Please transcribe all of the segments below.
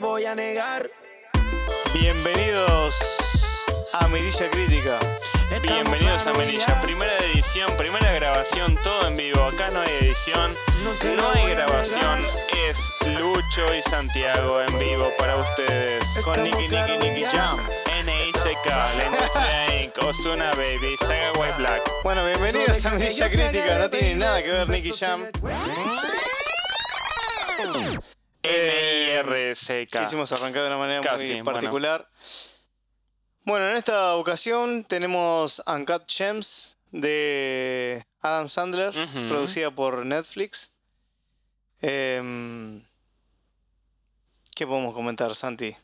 te voy a negar. Bienvenidos a Mirilla Crítica. Bienvenidos a Melilla, primera edición, primera grabación, todo en vivo. Acá no hay edición, no hay grabación, es Lucho y Santiago en vivo para ustedes. Con Nicky Nicky Nicky Jam. NICK, Industria Inc., Ozuna Baby, Saga White Black. Bueno, bienvenidos a Mirilla Crítica. No tiene nada que ver Nicky Jam. NIRCK. Quisimos arrancar de una manera Casi, muy particular. Bueno. en esta ocasión tenemos Uncut Gems de Adam Sandler, producida por Netflix. Em, ¿Qué podemos comentar, Santi?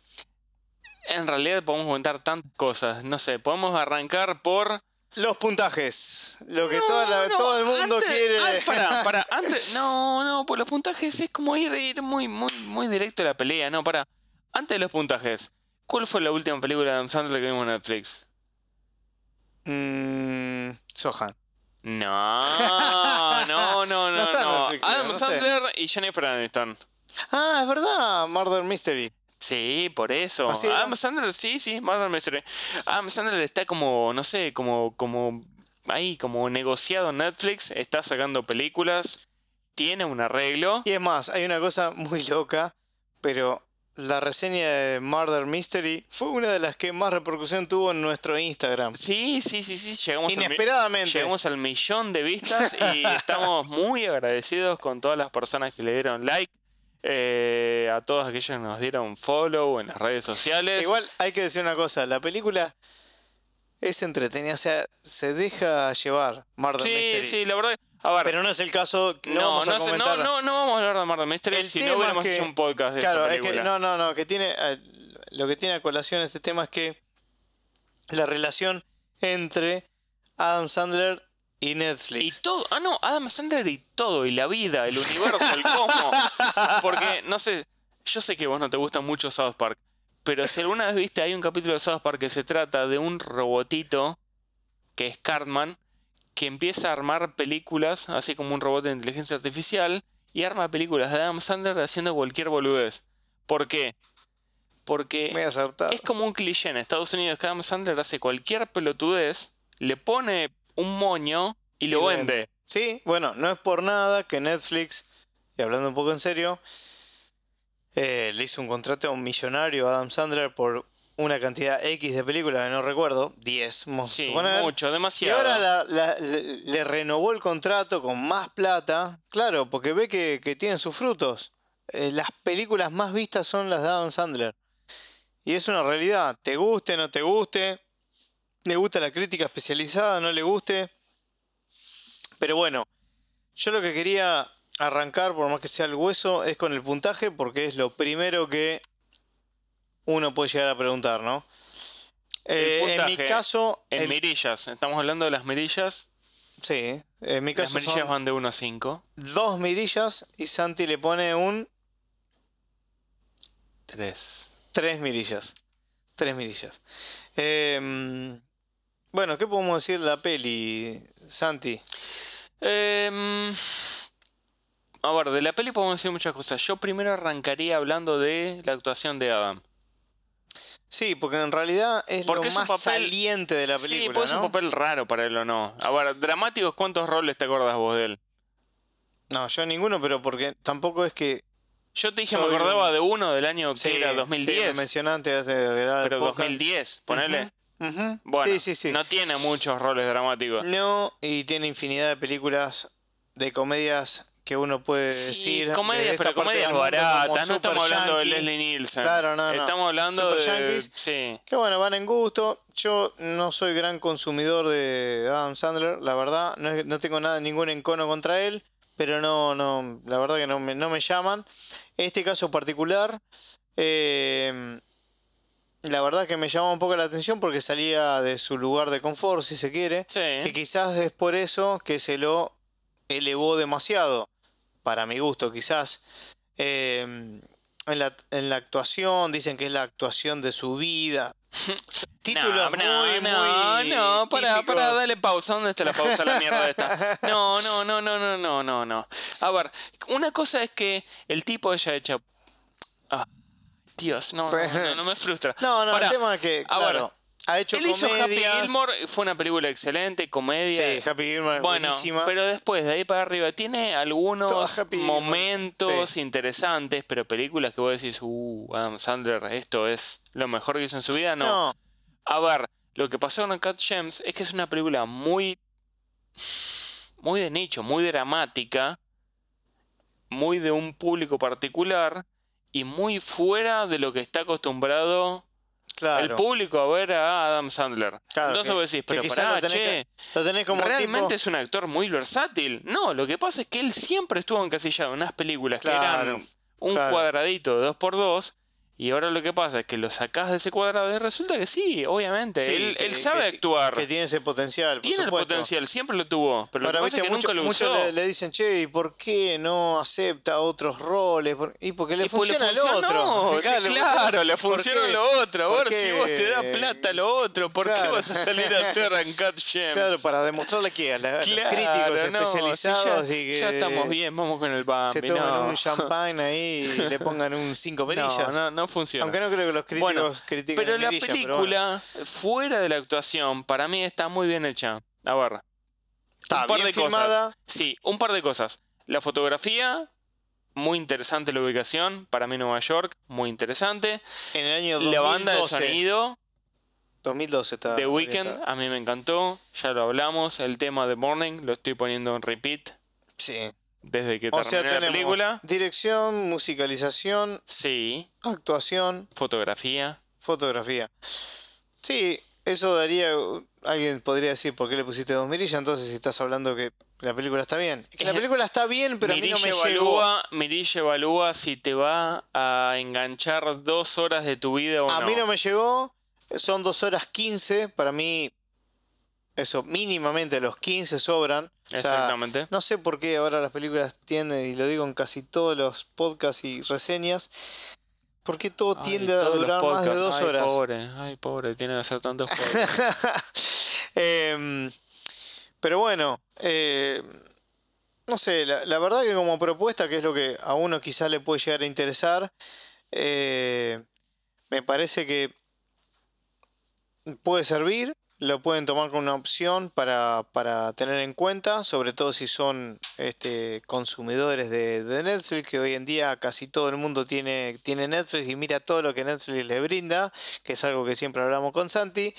En realidad podemos comentar tantas cosas, no sé, podemos arrancar por... Los puntajes. Lo que toda la- todo el mundo antes- quiere. antes, no, no, pues los puntajes es como ir, ir muy, muy, muy directo a la pelea, no, para. Antes de los puntajes, ¿cuál fue la última película de Adam Sandler que vimos en Netflix? Mm, Sohan. No, no, no, no, No está en no. Netflix, Adam sé. Sandler y Jennifer Aniston. Ah, es verdad. Murder Mystery. Sí, por eso. ¿Ah, sí, no? Adam Sandler, sí, sí, Murder Mystery. Adam Sandler está como, no sé, como, como ahí, como negociado en Netflix, está sacando películas, tiene un arreglo. Y es más, hay una cosa muy loca, pero la reseña de Murder Mystery fue una de las que más repercusión tuvo en nuestro Instagram. Sí, sí, sí, sí, llegamos al Inesperadamente. Llegamos al millón de vistas y estamos muy agradecidos con todas las personas que le dieron like, eh, a todos aquellos que nos dieron follow en las redes sociales. Igual hay que decir una cosa, la película es entretenida, o sea, se deja llevar Murder sí, Mystery. sí, la verdad. A ver, Pero no es el caso, no, no, vamos a no, no, comentar. no, no vamos a hablar de Murder Mystery El si no hubiéramos es que- hecho un podcast de Claro, esa es que película. no, no, no, que tiene eh, lo que tiene a colación este tema es que la relación entre Adam Sandler y Y Netflix. todo, ah no, Adam Sandler y todo, y la vida, el universo, el cosmos. Porque, no sé, yo sé que vos no te gusta mucho South Park, pero si alguna vez viste, hay un capítulo de South Park que se trata de un robotito, que es Cartman, que empieza a armar películas, así como un robot de inteligencia artificial, y arma películas de Adam Sandler haciendo cualquier boludez. ¿Por qué? Porque es como un cliché en Estados Unidos que Adam Sandler hace cualquier pelotudez, le pone un moño y lo vende. Sí, bueno, no es por nada que Netflix, y hablando un poco en serio, eh, le hizo un contrato a un millonario Adam Sandler por una cantidad X de películas que no recuerdo, 10, vamos a Sí, mucho, Y demasiado. ahora la- la- le, le renovó el contrato con más plata, claro, porque ve que, que tienen sus frutos. Eh, las películas más vistas son las de Adam Sandler. Y es una realidad, te guste, no te guste, le gusta la crítica especializada, no le guste. Pero bueno, yo lo que quería arrancar, por más que sea el hueso, es con el puntaje, porque es lo primero que uno puede llegar a preguntar, ¿no? Eh, en mi caso, En el- mirillas, estamos hablando de las mirillas. sí, en mi Las caso mirillas son van de 1 a 5. dos mirillas y Santi le pone un 3. tres mirillas. Tres mirillas. Em, bueno, ¿qué podemos decir de la peli, Santi? Em, a ver, de la peli podemos decir muchas cosas. Yo primero arrancaría hablando de la actuación de Adam. Sí, porque en realidad es Porque lo es un más papel- saliente de la sí, película, pues es un papel raro para él o no. A ver, dramáticos, ¿cuántos roles te acordás vos de él? No, yo ninguno, pero porque tampoco es que... Yo te dije, me acordaba un- de uno del año que Sí, era sí, 2010. me mencioné antes de grabar el pero podcast. 2010, ponele. Bueno, sí, sí, sí. no tiene muchos roles dramáticos. No, y tiene infinidad de películas de comedias que uno puede decir. comedias, pero comedias baratas. No estamos hablando de. Leslie Nielsen. Claro, no, no. Estamos hablando Super de. Yankees. Sí. Que bueno, van en gusto. Yo no soy gran consumidor de Adam Sandler, la verdad. No, no tengo nada, ningún encono contra él. Pero no, no, la verdad que no me, no me llaman. Este caso particular, eh, la verdad que me llama un poco la atención porque salía de su lugar de confort, si se quiere. Sí. Que quizás es por eso que se lo elevó demasiado, para mi gusto, quizás. Eh, en, la, en la actuación, dicen que es la actuación de su vida. Títulos no, muy, no, muy no, para, para, dale pausa. ¿Dónde está la pausa la mierda esta? No, no, no, no, no, no, no, no. A ver, una cosa es que el tipo haya hecho. Dios, no, no, no, no me frustra. No, no, Pará, el tema es que, claro, ha hecho Él hizo Happy. Gilmore, fue una película excelente, comedia. Sí, Happy Gilmore, Bueno, buenísima. pero después de ahí para arriba tiene algunos momentos sí. interesantes, pero películas que vos decís, uh, Adam Sandler, esto es lo mejor que hizo en su vida, no. no, A ver, lo que pasó con Cat Gems es que es una película muy. muy de nicho, muy dramática, muy de un público particular y muy fuera de lo que está acostumbrado claro. el público a ver a Adam Sandler. Claro, Entonces que- vos decís, que pero pará, lo che, Lo tenés como realmente tipo... es un actor muy versátil. No, lo que pasa es que él siempre estuvo encasillado en unas películas que eran un cuadradito de 2x2 y ahora lo que pasa es que lo sacás de ese cuadrado y resulta que sí, obviamente. Sí, él, que- él sabe que- actuar. Que tiene ese potencial, por tiene el potencial, siempre lo tuvo. Pero Ahora, lo que pasa viste, es que mucho- nunca lo muchos le, le dicen, che, ¿y por qué no acepta otros roles? Y porque le Y pues le funciona el funcionó, otro. sí, claro, le ¿por funciona lo otro. A ver ¿Por si vos te da plata lo otro. ¿Por qué Claro. vas a salir a hacer Uncut Gems? Claro, para demostrarle que a, la- a los Claro, críticos no, si ya, y que ya estamos bien, vamos con el Bambi. se toman no. un champagne ahí y le pongan un cinco perillas. No, no, no funciona. Aunque no creo que los críticos Bueno, critiquen Pero la mirilla, pero bueno. película, fuera de la actuación, para mí está muy bien hecha. A ver, Está un par bien de filmada. cosas. Sí, un par de cosas. La fotografía, muy interesante la ubicación. Para mí Nueva York, muy interesante. En el año 2012. La banda de sonido, 2012 está. The Weeknd, está. a mí me encantó. Ya lo hablamos. El tema de Morning lo estoy poniendo en repeat Sí. Desde que O sea, la tenemos película. dirección, musicalización, Sí, actuación, fotografía. fotografía. Sí, eso daría. Alguien podría decir por qué le pusiste dos mirillas, entonces si estás hablando que la película está bien. Que la película está bien, pero a mí no me Mirilla llegó. evalúa, Mirilla evalúa si te va a enganchar dos horas de tu vida o A no. mí no me llegó. Son dos horas 15. Para mí, eso, mínimamente los 15 sobran. O sea, Exactamente. no sé por qué ahora las películas tienden, y lo digo en casi todos los podcasts y reseñas, ¿por qué todo Ay, tiende a durar más de dos ay, horas? Pobre, ay, pobre, tiene que hacer tantos. Em, pero bueno, eh, no sé, la, la verdad que como propuesta, que es lo que a uno quizás le puede llegar a interesar, eh, me parece que puede servir, lo pueden tomar como una opción para, para tener en cuenta, sobre todo si son este, consumidores de, de Netflix, que hoy en día casi todo el mundo tiene, tiene Netflix y mira todo lo que Netflix le brinda, que es algo que siempre hablamos con Santi.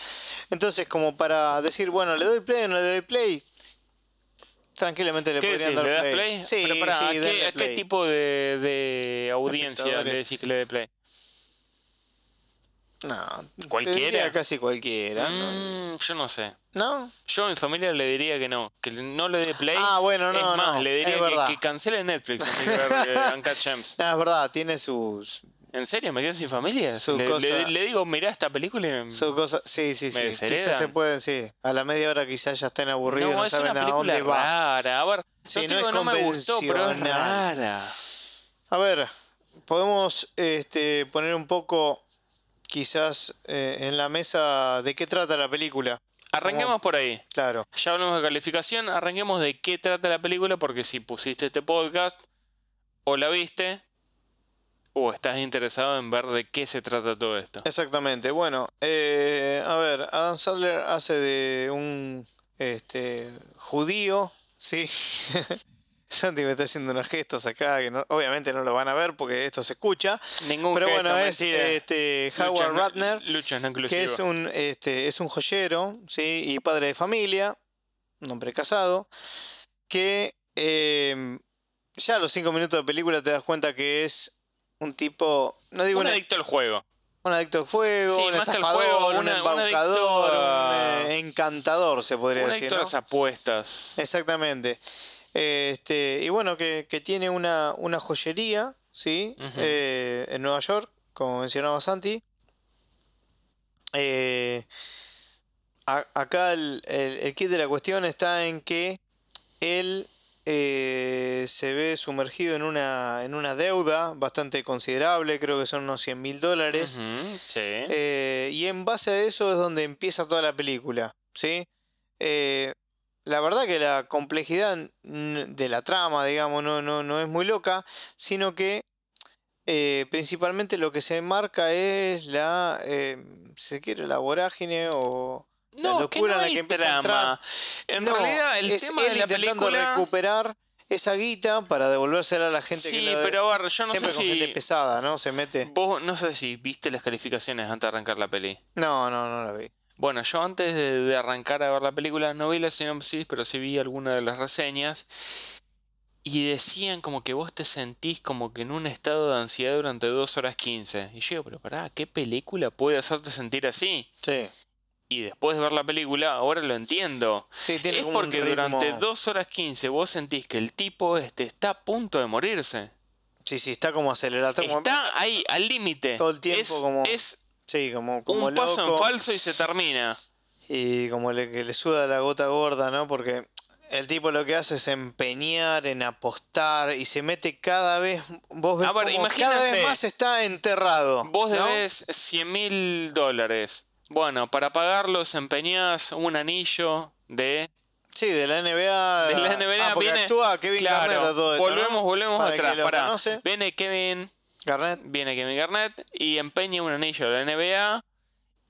Entonces, como para decir, bueno, ¿le doy play o no le doy play? Tranquilamente le ¿Qué podrían decís? dar ¿Le das play. play? Sí, Pero pará, sí, ¿a, qué, a qué tipo de, de audiencia le decís que le dé play? No, ¿Cualquiera? casi cualquiera. ¿no? Mm, yo no sé. ¿No? Yo a mi familia le diría que no, que no le dé play. Ah, bueno, no, es más, no, le diría que, que cancele Netflix Gems. No, es verdad, tiene sus, ¿En serio? ¿Me quedo sin familia? Su Le, cosa- le- le digo, mirá esta película y... sus cosas. Sí, sí, sí. Quizás se pueden, sí. A la media hora quizás ya estén aburridos, no, no, es saben una a dónde va. rara. A ver, Sí, no, te no digo me gustó, pero es rara. A ver, podemos este, poner un poco, quizás, eh, en la mesa de qué trata la película. Arranquemos por ahí. Claro. Ya hablamos de calificación, arranquemos de qué trata la película, porque si pusiste este podcast, o la viste, o estás interesado en ver de qué se trata todo esto. Exactamente. Bueno, eh, a ver, Adam Sandler hace de un este, judío, ¿sí? Santi me está haciendo unos gestos acá que no- obviamente no lo van a ver porque esto se escucha. Ningún Pero gesto, bueno, es mentira. este, Lucha Howard no- Ratner, Lucha no que es un, este, es un joyero, ¿sí? Y padre de familia, un hombre casado, que eh, ya a los cinco minutos de película te das cuenta que es un tipo, no digo un una- adicto al juego. un adicto al fuego, Sí, un estafador, juego, un una- un embaucador, adicto a- un eh, encantador, se podría Un decir. adicto a ¿no? las apuestas. Exactamente. Este, y bueno, que, que tiene una, una joyería, ¿sí? Eh, en Nueva York, como mencionaba Santi. Eh, a- acá el, el, el kit de la cuestión está en que él eh, se ve sumergido en una, en una deuda bastante considerable, creo que son unos 100 mil dólares. Sí. Eh, y en base a eso es donde empieza toda la película, ¿sí? Eh, la verdad que la complejidad de la trama, digamos, no, no, no es muy loca, sino que eh, principalmente lo que se marca es la, eh, se quiere, la vorágine o la que locura no en la que empieza a trama. En No, realidad, el es tema de la intentando película. recuperar esa guita para devolvérsela a la gente que Sí, la- pero ver, yo no siempre sé con gente si. pesada, ¿no? Se mete. Vos no sé si viste las calificaciones antes de arrancar la peli. No, no, no la vi. Bueno, yo antes de, de arrancar a ver la película no vi la sinopsis, pero sí vi algunas de las reseñas. Y decían como que vos te sentís como que en un estado de ansiedad durante 2 horas 15. Y yo digo, pero pará, ¿qué película puede hacerte sentir así? Sí. Y después de ver la película, ahora lo entiendo. Sí, tiene Es porque ritmo- durante 2 horas 15 vos sentís que el tipo este está a punto de morirse. Sí, sí, está como acelerado. Está como- ahí, al límite. Todo el tiempo es, como- Es Sí, como, como un paso en falso y se termina. Y como le, que le suda la gota gorda, ¿no? Porque el tipo lo que hace es empeñar en apostar y se mete cada vez. Vos ves A ver, como cada vez más está enterrado. Vos ¿no? debes 100 mil dólares. Bueno, para pagarlos empeñás un anillo de... Sí, de la NBA. De la NBA ah, viene... actúa Kevin claro, Garnett a todo esto, volvemos, ¿no? volvemos Para atrás. conoce. Viene Kevin, Garnett. viene Kevin Garnett y empeña un anillo de la NBA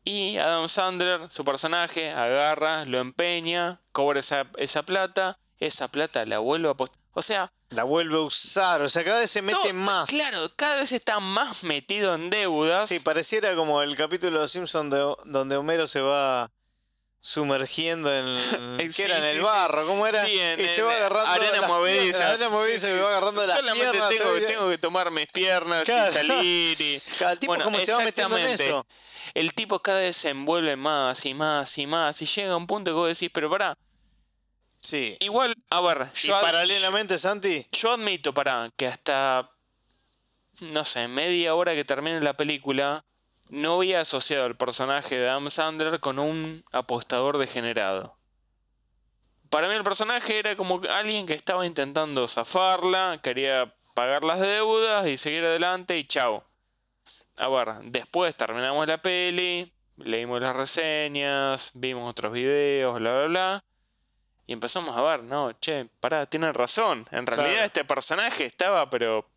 y Adam Sandler, su personaje, agarra, lo empeña, cobra esa, esa plata, esa plata la vuelve a apostar. O sea, La vuelve a usar. O sea, cada vez se mete más. Claro, cada vez está más metido en deudas. Sí, pareciera como el capítulo de Los Simpsons de- donde Homero se va sumergiendo en. Eh, ¿Qué era? sí, En el barro, ¿cómo era? Sí, en- y se va agarrando. arena las movediza. piernas, arena movediza y va agarrando las Solamente piernas. tengo, que tomar mis piernas Claro. y salir y... Cada tipo Bueno, como se va metiendo en eso. El tipo cada vez se envuelve más y más y más y llega a un punto que vos decís, pero pará, Sí. igual, a ver, Y yo, ad- paralelamente, Santi, yo admito, pará, que hasta, no sé, media hora que termine la película, no había asociado al personaje de Adam Sandler con un apostador degenerado. Para mí el personaje era como alguien que estaba intentando zafarla, quería pagar las deudas y seguir adelante y chao. A ver, después terminamos la peli, leímos las reseñas, vimos otros videos, bla, bla, bla. Y empezamos a ver, no, che, pará, tienen razón. En realidad Claro. este personaje estaba, pero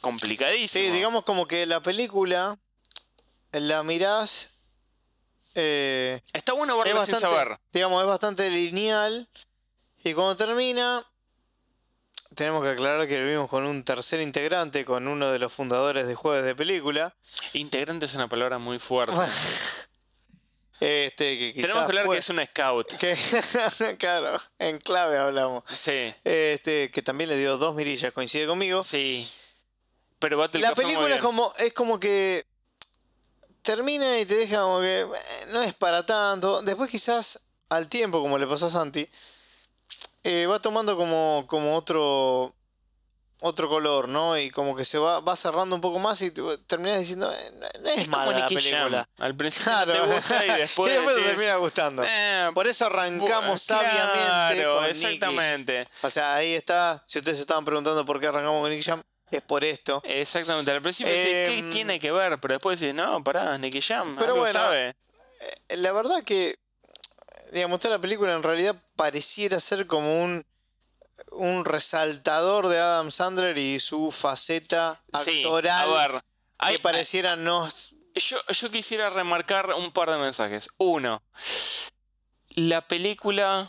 complicadísimo. sí, digamos como que la película la mirás. eh, Está bueno es verlo sin bastante, saber. digamos, es bastante lineal. Y cuando termina, tenemos que aclarar que lo vimos con un tercer integrante, con uno de los fundadores de Jueves de Película. Integrante es una palabra muy fuerte. Este, que Tenemos que hablar fue- que es un scout. que- claro, en clave hablamos. Sí, Este, que también le dio dos mirillas, coincide conmigo. sí. Pero Battle La película es como, es como que termina y te deja como que eh, no es para tanto. Después quizás al tiempo, como le pasó a Santi, eh, va tomando como, como otro otro color, ¿no? Y como que se va, va cerrando un poco más y te- terminas diciendo, eh, no, no es, Es mala la Jam. película. Al principio Claro. te gusta y después, Y después te decís, termina gustando. "Eh, Por eso arrancamos sabiamente claro, con Nicky. exactamente. O sea, ahí está. Si ustedes se estaban preguntando por qué arrancamos con Nicky Jam, es por esto. Exactamente. Al principio decís, ¿qué Em, tiene que ver? Pero después decís, no, pará, Nicky Jam. Pero bueno, sabe. Eh, La verdad que, digamos, toda la película en realidad pareciera ser como un, un resaltador de Adam Sandler y su faceta Sí, actoral a ver. hay- que pareciera no... Yo, yo quisiera remarcar un par de mensajes. Uno, la película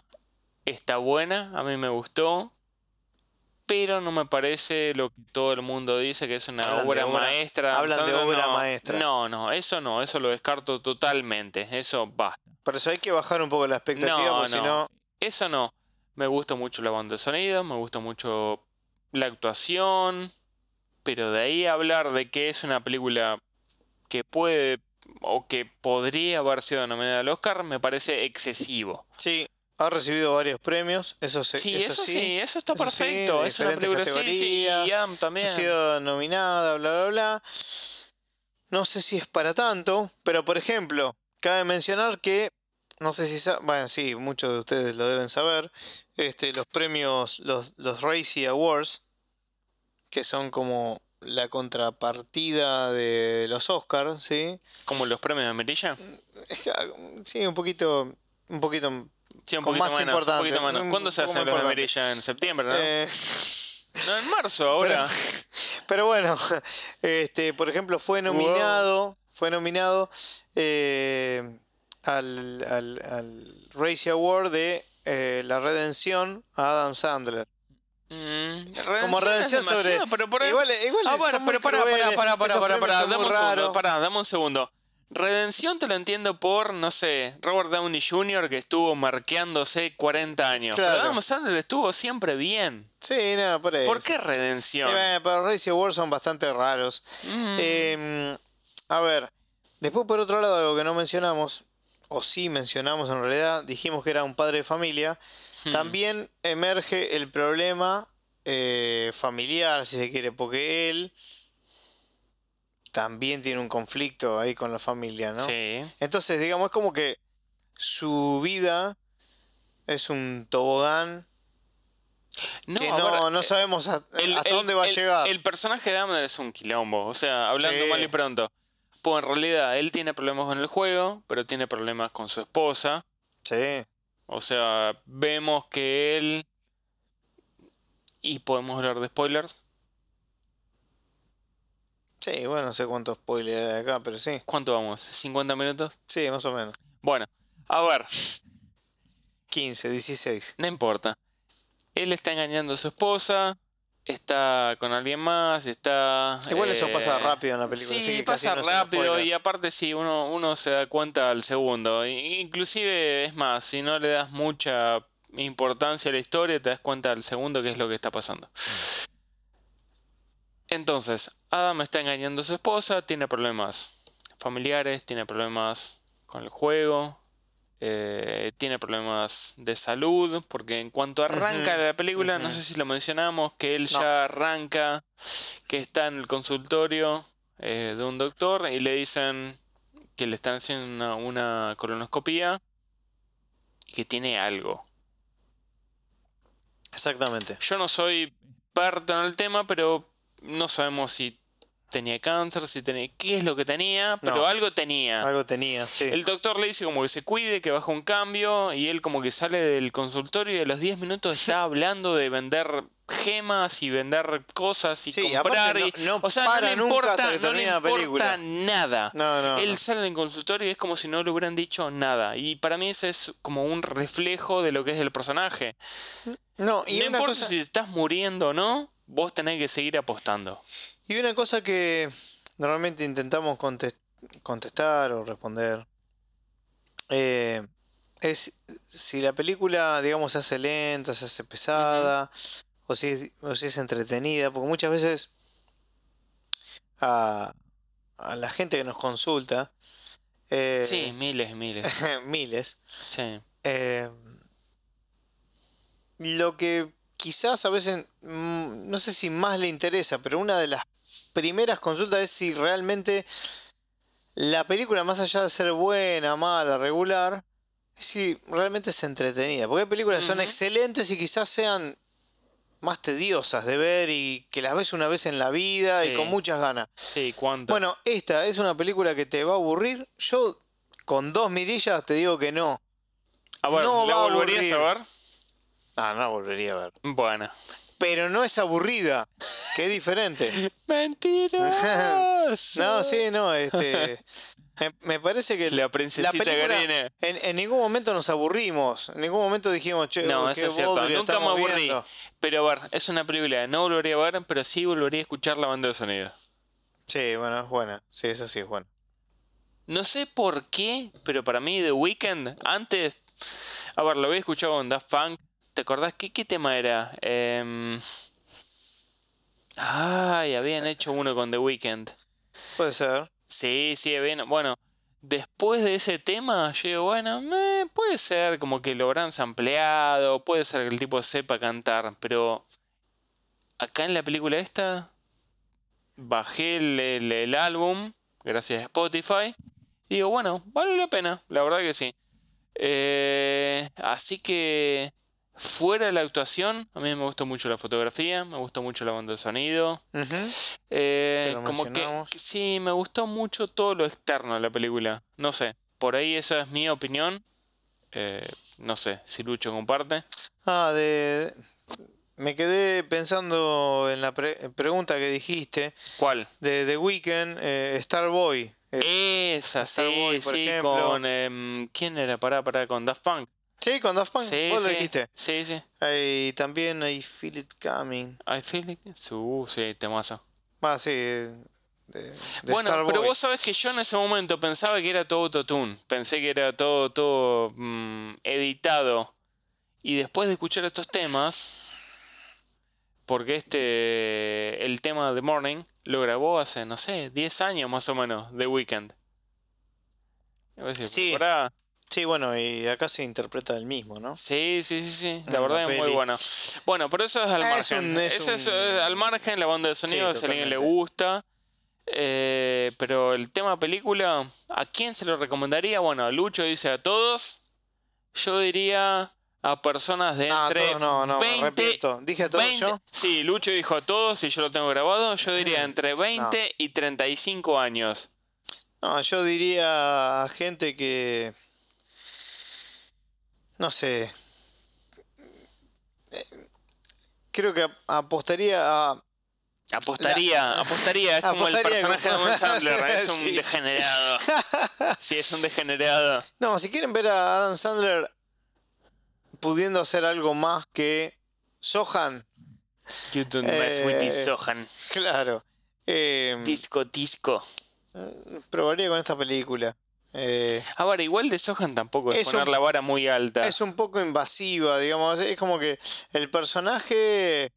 está buena, a mí me gustó, pero no me parece lo que todo el mundo dice que es una Hablan obra, obra- maestra. hablan de obra no, maestra. No, no, eso no, eso lo descarto totalmente, eso basta. Por eso hay que bajar un poco la expectativa, No, porque si no. no... Eso no. Me gusta mucho la banda de sonido, me gusta mucho la actuación, pero de ahí hablar de que es una película que puede o que podría haber sido nominada al Oscar me parece excesivo. Sí, ha recibido varios premios, eso, se- Sí, eso, eso, sí, sí. eso está eso sí, perfecto. de es una película sí, sí, y también. Ha sido nominada, bla, bla, bla. No sé si es para tanto, pero por ejemplo, cabe mencionar que, no sé si, bueno, sí, muchos de ustedes lo deben saber, este, los premios, los, los Racy Awards, que son como la contrapartida de los Oscars, ¿sí? Como los premios de Amarilla. Sí, un poquito, un poquito Sí, un Con poquito más menos, un importante, poquito menos. un ¿Cuándo se hacen los de? En septiembre, ¿no? Eh, No, en marzo ahora. Pero bueno, este, por ejemplo, fue nominado, fue nominado eh, al, al, al Award de eh, la redención a Adam Sandler. Mm, Como redención sobre. Pero por ahí- Igual, igual Ah, bueno, pero pará, crueles, pará, pará, pará, esos pará, premios pará, son dame un segundo, Redención te lo entiendo por, no sé, Robert Downey Jr. que estuvo marqueándose 40 años. Claro. Pero Adam Sandler estuvo siempre bien. Sí, no, por eso. ¿Por qué redención? Eh, pero Razzie Awards son bastante raros. Mm, Eh, a ver, después por otro lado, algo que no mencionamos, o sí mencionamos en realidad, dijimos que era un padre de familia. hmm. También emerge el problema eh, familiar, si se quiere, porque él también tiene un conflicto ahí con la familia, ¿no? Sí. Entonces, digamos, es como que su vida es un tobogán No, que no, ver, no eh, sabemos a- hasta el- dónde va a llegar. El personaje de Amner es un quilombo. O sea, hablando Sí. mal y pronto. Pues en realidad él tiene problemas con el juego, pero tiene problemas con su esposa. Sí. O sea, vemos que él. Y podemos hablar de spoilers. Sí, bueno, no sé cuántos spoilers hay acá, pero sí. ¿Cuánto vamos? ¿50 minutos? Sí, más o menos. Bueno, a ver, 15, 16. no importa. Él está engañando a su esposa, está con alguien más, está... Igual eso pasa eh, rápido en la película, Sí, casi pasa no rápido spoiler. y aparte sí, uno, uno se da cuenta al segundo. Inclusive, es más, si no le das mucha importancia a la historia, te das cuenta al segundo qué es lo que está pasando. Entonces, Adam está engañando a su esposa, tiene problemas familiares, tiene problemas con el juego, eh, tiene problemas de salud, porque en cuanto arranca la película, no sé si lo mencionamos, que él No. ya arranca, que está en el consultorio eh, de un doctor y le dicen que le están haciendo una, una colonoscopía y que tiene algo. Exactamente. Yo no soy experto en el tema, pero no sabemos si tenía cáncer, si tenía qué es lo que tenía, pero No. algo tenía. Algo tenía, sí. El doctor le dice como que se cuide, que baja un cambio, y él como que sale del consultorio y a los 10 minutos está hablando de vender gemas y vender cosas y Sí, comprar. no- o sea, no le importa, no le importa película. nada. No, no, Él sale del consultorio y es como si no le hubieran dicho nada. Y para mí ese es como un reflejo de lo que es el personaje. No, y no importa cosa, si te estás muriendo o no, vos tenés que seguir apostando. y una cosa que normalmente intentamos contes- contestar o responder eh, es si la película, digamos, se hace lenta, se hace pesada, o, si es, o si es entretenida, porque muchas veces a, a la gente que nos consulta, eh, Sí, miles miles. miles, Sí. Eh, lo que quizás a veces, mm, no sé si más le interesa, pero una de las primeras consultas es si realmente la película, más allá de ser buena, mala, regular, es si realmente es entretenida. Porque hay películas que son excelentes y quizás sean más tediosas de ver y que las ves una vez en la vida y con muchas ganas. Sí, ¿cuánto? Bueno, esta es una película que te va a aburrir. Yo con dos mirillas te digo que no. a ver, no ¿la volverías a ver? Ah, no la volvería a ver. Bueno. Pero no es aburrida, es diferente. Mentira. No, sí, no, este. Me, parece que La princesita película- Karina. en, en ningún momento nos aburrimos. En ningún momento dijimos, che, No, eso qué es cierto. Nunca me aburrí. viendo". Pero a ver, es una película no volvería a ver, pero sí volvería a escuchar la banda de sonido. Sí, bueno, es buena. Sí, eso sí es bueno. No sé por qué, pero para mí The Weeknd, antes. A ver, lo había escuchado con Daft Punk. ¿Te acordás qué, qué tema era? Em, Ay, habían hecho uno con The Weeknd. Puede ser. Sí, sí. Bueno, después de ese tema, yo digo, bueno, eh, puede ser como que lo habrán sampleado, puede ser que el tipo sepa cantar, pero acá en la película esta, bajé el, el- el álbum, gracias a Spotify, y digo, bueno, vale la pena, la verdad que sí. Eh, así que, fuera de la actuación, a mí me gustó mucho la fotografía, me gustó mucho la banda de sonido. Eh, como que sí, me gustó mucho todo lo externo de la película. No sé, por ahí esa es mi opinión. Eh, no sé si Lucho comparte. Ah, de. me quedé pensando en la pre- pregunta que dijiste ¿Cuál? de The Weeknd, eh, Starboy. Eh, Esa, sí, Starboy, por sí, ejemplo. con... em, ¿Quién era? Pará, pará, con Daft Punk. Sí, con Daft Punk, Sí, vos lo sí, dijiste. sí, sí. Y también hay Feel It Coming. I feel it. Uh, sí, temazo. Ah, sí. De, de Bueno, pero vos sabés que yo en ese momento pensaba que era todo autotune. Pensé que era todo, todo mm, editado. Y después de escuchar estos temas, porque este, el tema de Morning lo grabó hace, no sé, 10 años más o menos, The Weeknd. Y vos decís, Sí. Sí, bueno, y acá se interpreta el mismo, ¿no? Sí, sí, sí, sí. La verdad la es muy bueno. Bueno, pero eso es al Ah, es margen. un- es al margen, la banda de sonido, Sí, si a alguien le gusta. Eh, pero el tema película, ¿a quién se lo recomendaría? Bueno, Lucho dice a todos. Yo diría a personas de No, a entre todos no, no, me 20, arrepiento. ¿Dije a todos 20 yo? Sí, Lucho dijo a todos y yo lo tengo grabado. Yo diría entre 20 y 35 años. No, yo diría a gente que. No sé. Eh, Creo que ap- apostaría a. Apostaría, apostaría, es como el personaje de Adam Sandler, es un Sí. degenerado. Sí, es un degenerado. No, si quieren ver a Adam Sandler pudiendo hacer algo más que Sohan, You don't mess with this Eh, Sohan. claro. eh, Disco, disco. probaría con esta película. Eh, Ahora, igual de Sohan tampoco es, Es poner un- la vara muy alta. es un poco invasiva, digamos. Es como que el personaje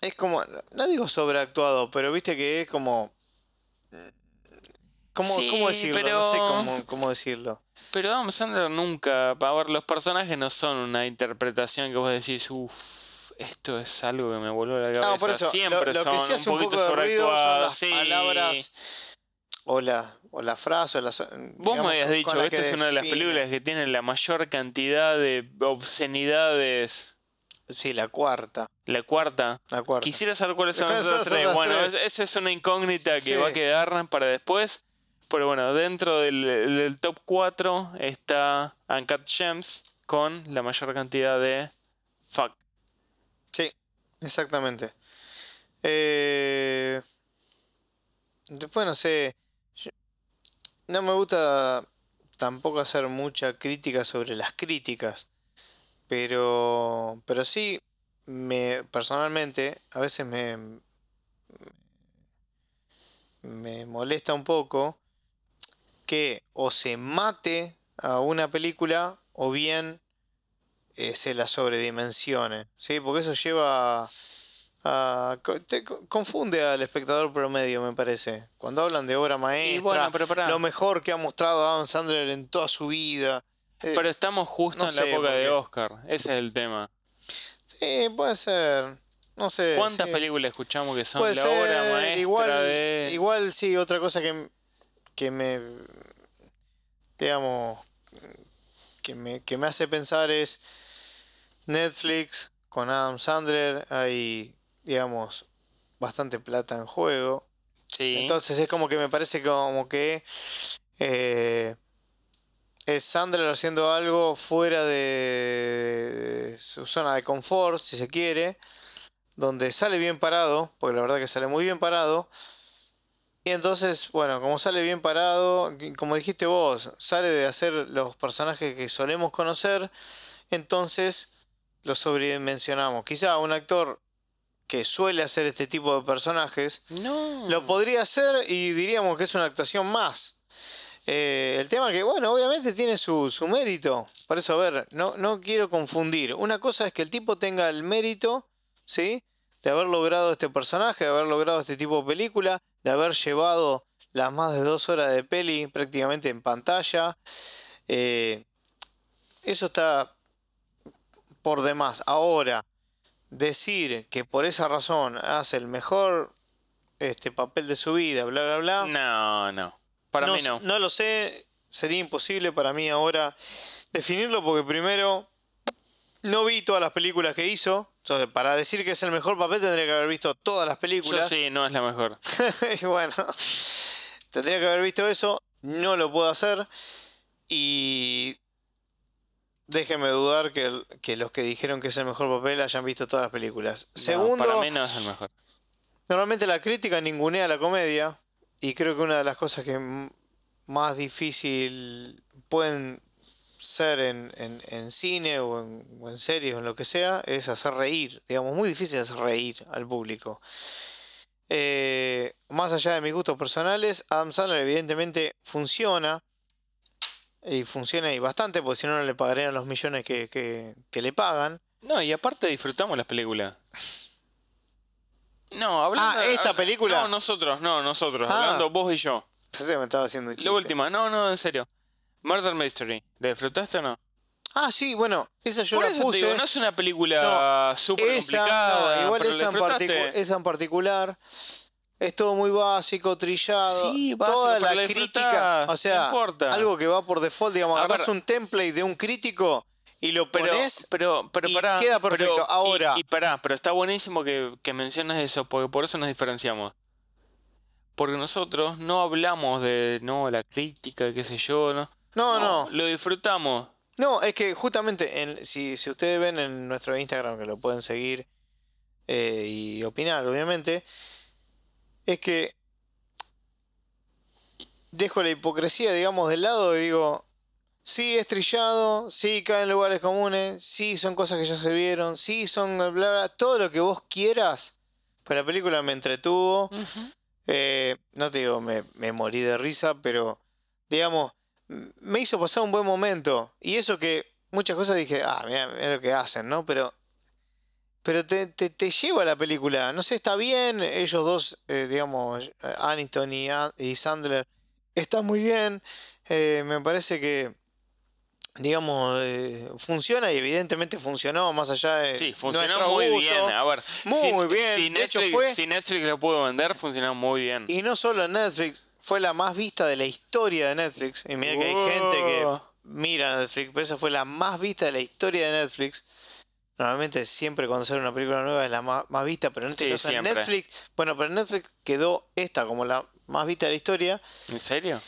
es como, no digo sobreactuado, pero viste que es como... ¿Cómo, Sí, cómo decirlo? No sé pero- cómo, cómo decirlo. Pero Adam Sandler nunca. A ver, los personajes no son una interpretación que vos decís, uff, esto es algo que me voló la cabeza. No, por eso, Siempre lo, lo son que sí hace un un poquito ruido son sobreactuados. las sí. palabras o la, o la frase o la, Vos digamos, me habías dicho que esta es una de las películas que tiene la mayor cantidad de obscenidades. Sí, la cuarta. La cuarta. La cuarta. Quisiera saber cuáles son ¿Cuáles esas son tres. Bueno, tres? esa es una incógnita que Sí. va a quedar para después. Pero bueno, dentro del, del top 4 está Uncut Gems con la mayor cantidad de fuck. Sí, exactamente. Eh, después no sé. No me gusta tampoco hacer mucha crítica sobre las críticas. Pero. Pero sí. Me. personalmente. A veces me. Me molesta un poco. Que o se mate a una película. O bien eh, se la sobredimensione, ¿sí? Porque eso lleva a... a- co- te co- confunde al espectador promedio, me parece. Cuando hablan de obra maestra, bueno, pero pará. lo mejor que ha mostrado Adam Sandler en toda su vida. eh, Pero estamos justo no en la época de Oscar. Ese es el tema. sí, puede ser. No sé. ¿Cuántas sí. películas escuchamos que son Puede la ser, obra maestra igual, de. igual sí, otra cosa que, que me, digamos, que me, que me hace pensar es Netflix con Adam Sandler, hay, digamos, bastante plata en juego. Sí. Entonces es como que me parece como que eh, es Sandler haciendo algo fuera de su zona de confort, si se quiere, donde sale bien parado, porque la verdad que sale muy bien parado. Y entonces, bueno, como sale bien parado, como dijiste vos, sale de hacer los personajes que solemos conocer, entonces los sobredimensionamos. Quizá un actor que suele hacer este tipo de personajes no. lo podría hacer y diríamos que es una actuación más. Eh, el tema que, bueno, obviamente tiene su, su mérito. Por eso, a ver, no, no quiero confundir. Una cosa es que el tipo tenga el mérito, ¿sí? De haber logrado este personaje, de haber logrado este tipo de película, de haber llevado las más de dos horas de peli prácticamente en pantalla. Eh, eso está por demás. Ahora, decir que por esa razón hace el mejor este papel de su vida, bla bla bla. No, no. Para no, mí no. no lo sé, sería imposible para mí ahora definirlo porque primero no vi todas las películas que hizo. Entonces, para decir que es el mejor papel tendría que haber visto todas las Yo películas. sí, no es la mejor. y bueno, tendría que haber visto eso, no lo puedo hacer. Y déjeme dudar que, que los que dijeron que es el mejor papel hayan visto todas las películas. No, Segundo, para mí no es el mejor. normalmente la crítica ningunea la comedia y creo que una de las cosas que más difícil pueden ser en, en- en cine o en, o en series o en lo que sea es hacer reír, digamos, muy difícil hacer reír al público. Eh, más allá de mis gustos personales, Adam Sandler evidentemente funciona y funciona y bastante, porque si no no le pagarían los millones que, que- que le pagan. No, y aparte disfrutamos las películas. No, hablando. Ah, ¿esta ah, película? No, nosotros, no, nosotros. Ah. Hablando vos y yo. Pensé que me estaba haciendo un chiste. La última, no, no, en serio. Murder Mystery. ¿La disfrutaste o no? Ah, sí, bueno, esa yo Por la eso puse. te digo, no es una película súper Esa, complicada. no, igual esa ¿la en, esa en particular es todo muy básico, trillado. Sí, básico, toda pero la la crítica, o sea, no importa. algo que va por default, digamos, agarras un template de un crítico y lo Pero, pones. pero, pero y pará, queda perfecto. pero- y- Ahora- Y, pará, pero está buenísimo que, que menciones eso, porque por eso nos diferenciamos. Porque nosotros no hablamos de, no, la crítica, qué sé yo, ¿no? no, no, Lo disfrutamos. no, es que justamente en- si, si ustedes ven en nuestro Instagram que lo pueden seguir eh, y opinar, obviamente, es que dejo la hipocresía, digamos, del lado y digo, sí es trillado, sí cae en lugares comunes, sí son cosas que ya se vieron, sí son bla, bla, todo lo que vos quieras. Pero la película me entretuvo. Eh, no te digo, me, me morí de risa, pero digamos, me hizo pasar un buen momento. Y eso que muchas cosas dije, ah, mira, lo que hacen, ¿no? Pero, pero te, te, te lleva la película. No sé, está bien. Ellos dos, eh, digamos, Aniston y, y Sandler, están muy bien. Eh, me parece que, digamos, eh, funciona y evidentemente funcionó más allá de. Sí, funcionó muy gusto. bien. A ver, Muy si, bien. Si De hecho, Netflix, fue- si Netflix lo pudo vender, funcionó muy bien. Y no solo Netflix, fue la más vista de la historia de Netflix. Y mira que hay gente que Oh. mira Netflix, pero esa fue la más vista de la historia de Netflix. Normalmente siempre cuando sale una película nueva es la más, más vista, pero en este Sí, caso en. Netflix, bueno, pero en Netflix quedó esta como la más vista de la historia ¿En serio?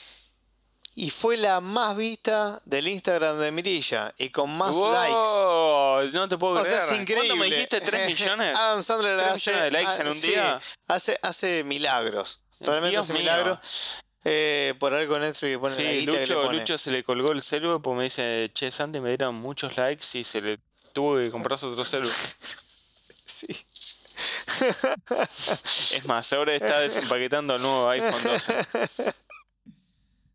y fue la más vista del Instagram de Mirilla y con más Wow, likes. No te puedo O creer. sea, es increíble. ¿Cuánto me dijiste? ¿3 millones? Adam Sandler ¿Tres hace, millones de likes en un sí, día? hace, hace milagros. Realmente Dios hace milagros. Eh, por algo Netflix que pone la Sí, guita que le Lucho, pone. Lucho se le colgó el celu porque me dice, che, Santi, me dieron muchos likes y se le tuvo que comprarse otro celu. Sí. Es más, ahora está desempaquetando el nuevo iPhone 12.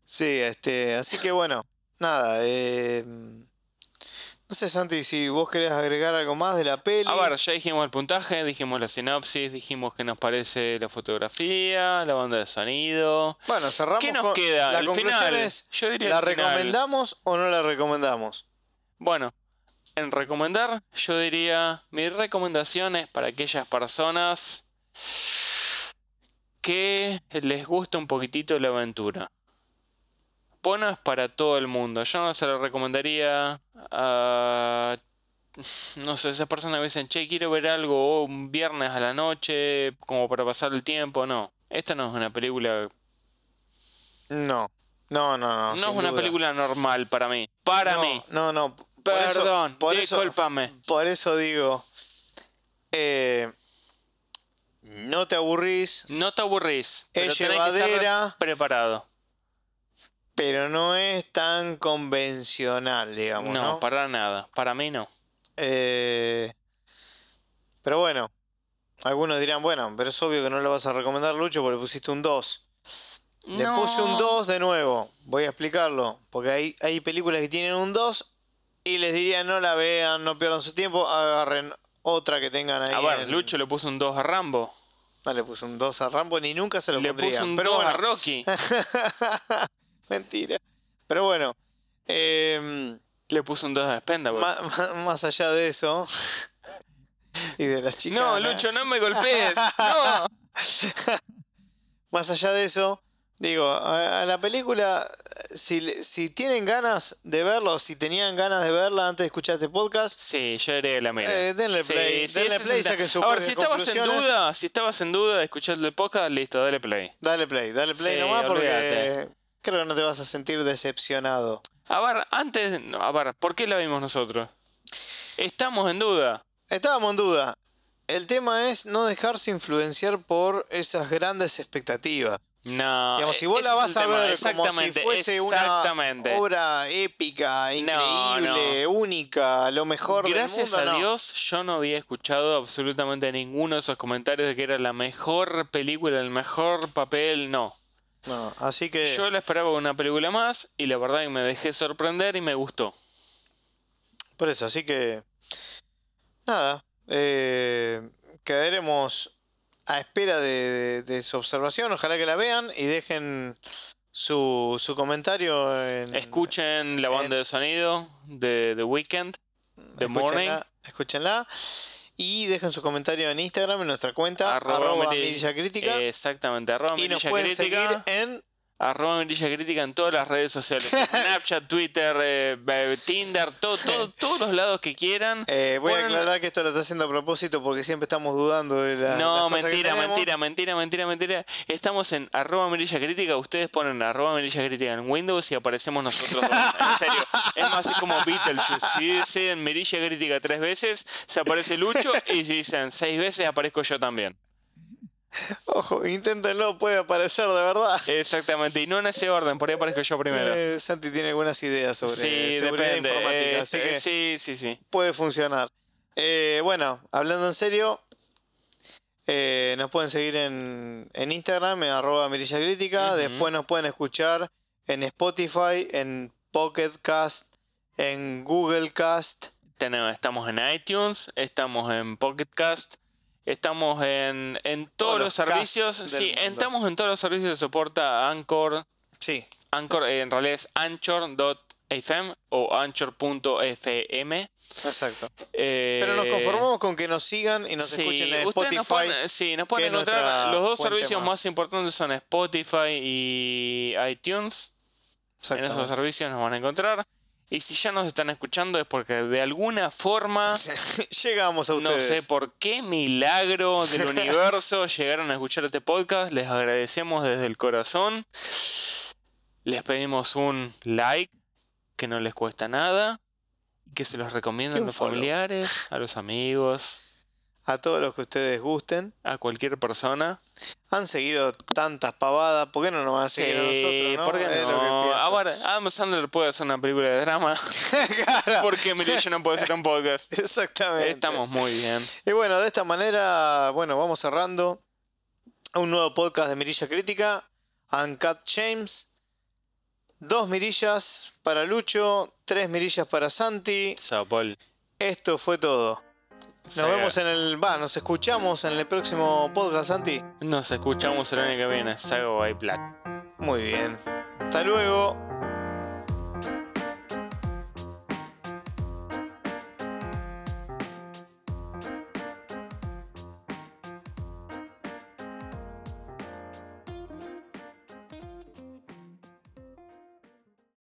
Sí, este, así que bueno, nada, eh, no sé Santi, si vos querés agregar algo más de la peli. A ver, ya dijimos el puntaje, dijimos la sinopsis, dijimos qué nos parece la fotografía, la banda de sonido. bueno, cerramos ¿Qué nos con- queda? La El conclusión final. es, Yo diría ¿la final. recomendamos o no la recomendamos? Bueno, en recomendar, yo diría, mi recomendación es para aquellas personas que les gusta un poquitito la aventura. Bueno, es para todo el mundo. Yo no se lo recomendaría a... No sé, esas personas que dicen, che, quiero ver algo un viernes a la noche, como para pasar el tiempo. No, esta no es una película... No, no, no, no. No, es una duda. película normal para mí. Para No, mí. No, no. Por eso- Perdón, por eso, discúlpame. por eso digo, eh, no te aburrís, No te aburrís. Pero Es que estar llevadera. preparado. pero no es tan convencional, digamos, No, ¿no? para nada. Para mí no. Eh, pero bueno, algunos dirán, bueno, pero es obvio que no lo vas a recomendar, Lucho, porque le pusiste un 2. Le puse un 2 de nuevo, voy a explicarlo, porque hay, hay películas que tienen un 2 y les diría no la vean, no pierdan su tiempo, agarren otra que tengan ahí. A ver, en- Lucho le puso un 2 a Rambo. No le puse un 2 a Rambo ni nunca se lo Le pondría. puso un pero 2 a bueno, Rocky. mentira. Pero bueno, em, Le puso un 2 a Spendable. más allá de eso y de las chicas. No, Lucho, no me golpees. No. Más allá de eso, digo, a, a la película, si, si tienen ganas de verla o si tenían ganas de verla antes de escuchar este podcast, Sí, yo iré la mira. Eh, denle play, denle ese play, saquen sus A ver, propias si estabas en duda, si estabas en duda de escuchar el podcast, listo, dale play. dale play, dale play Sí, nomás porque olvídate. creo que no te vas a sentir decepcionado. A ver, antes. A ver, ¿por qué la vimos nosotros? Estamos en duda. Estábamos en duda. El tema es no dejarse influenciar por esas grandes expectativas. No. Digamos, si vos la vas a tema, ver como si fuese una obra épica, increíble, única, lo mejor Gracias del mundo, a no. Dios, yo no había escuchado absolutamente ninguno de esos comentarios de que era la mejor película, el mejor papel. No. No, así que Yo la esperaba una película más y la verdad que me dejé sorprender y me gustó. por eso, así que nada, eh, quedaremos a espera de, de- de su observación, ojalá que la vean y dejen su, su comentario en Escuchen la banda de sonido de The Weeknd, The Morning. escúchenla, y dejen su comentario en Instagram en nuestra cuenta Arroba arroba Miri- Mirilla Crítica Exactamente, arroba y nos Mirilla pueden Crítica. seguir en Arroba Mirilla Crítica en todas las redes sociales. Snapchat, Twitter, eh, eh, Tinder, todo, todo, todos los lados que quieran. Eh, voy a aclarar que esto lo está haciendo a propósito porque siempre estamos dudando de la. No, las cosas que mentira, mentira, mentira, mentira, mentira. Estamos en arroba mirilla crítica. Ustedes ponen arroba mirilla crítica en Windows y aparecemos nosotros. En serio. Es más así como Beetlejuice. Si dicen mirilla crítica tres veces, se aparece Lucho. Y si dicen seis veces, aparezco yo también. Ojo, inténtenlo, puede aparecer de verdad. Exactamente. Y no en ese orden, por ahí aparezco yo primero. Eh, Santi tiene algunas ideas sobre sí, seguridad depende. informática, Eh, así eh, que sí, sí, sí. puede funcionar. Eh, bueno, hablando en serio, eh, nos pueden seguir en, en Instagram, en arroba Mirilla Crítica. Después nos pueden escuchar en Spotify, en Pocket Cast, en Google Cast. Tenemos, estamos en iTunes, estamos en Pocket Cast, estamos en, en todos, Todos los servicios. Sí, estamos en todos los servicios que soporta Anchor. Sí, Anchor eh, en realidad es anchor.fm o anchor.fm. exacto. Eh, Pero nos conformamos con que nos sigan y nos sí, escuchen en Spotify. nos pueden, sí, nos pueden encontrar. Los dos servicios más. más importantes son Spotify y iTunes. En esos servicios nos van a encontrar. Y si ya nos están escuchando es porque de alguna forma Llegamos a No ustedes. sé por qué milagro del universo llegaron a escuchar este podcast. Les agradecemos desde el corazón. Les pedimos un like, que no les cuesta nada. y Que se los recomienden a los follow. familiares, a los amigos, A todos los que ustedes gusten. a cualquier persona. Han seguido tantas pavadas. ¿Por qué no nos van a seguir a nosotros? ¿no? ¿por qué lo que no? pienso. A ver, Adam Sandler puede hacer una película de drama. Claro. ¿Por qué Mirilla no puede hacer un podcast? Exactamente. Estamos muy bien. Y bueno, de esta manera, bueno, vamos cerrando un nuevo podcast de Mirilla Crítica. Uncut James. Dos mirillas para Lucho, tres mirillas para Santi. Sapol. Esto fue todo. Nos vemos en el. Va, nos escuchamos en el próximo podcast, Santi. Nos escuchamos el año que viene. Sago by Black. Muy bien. Hasta luego.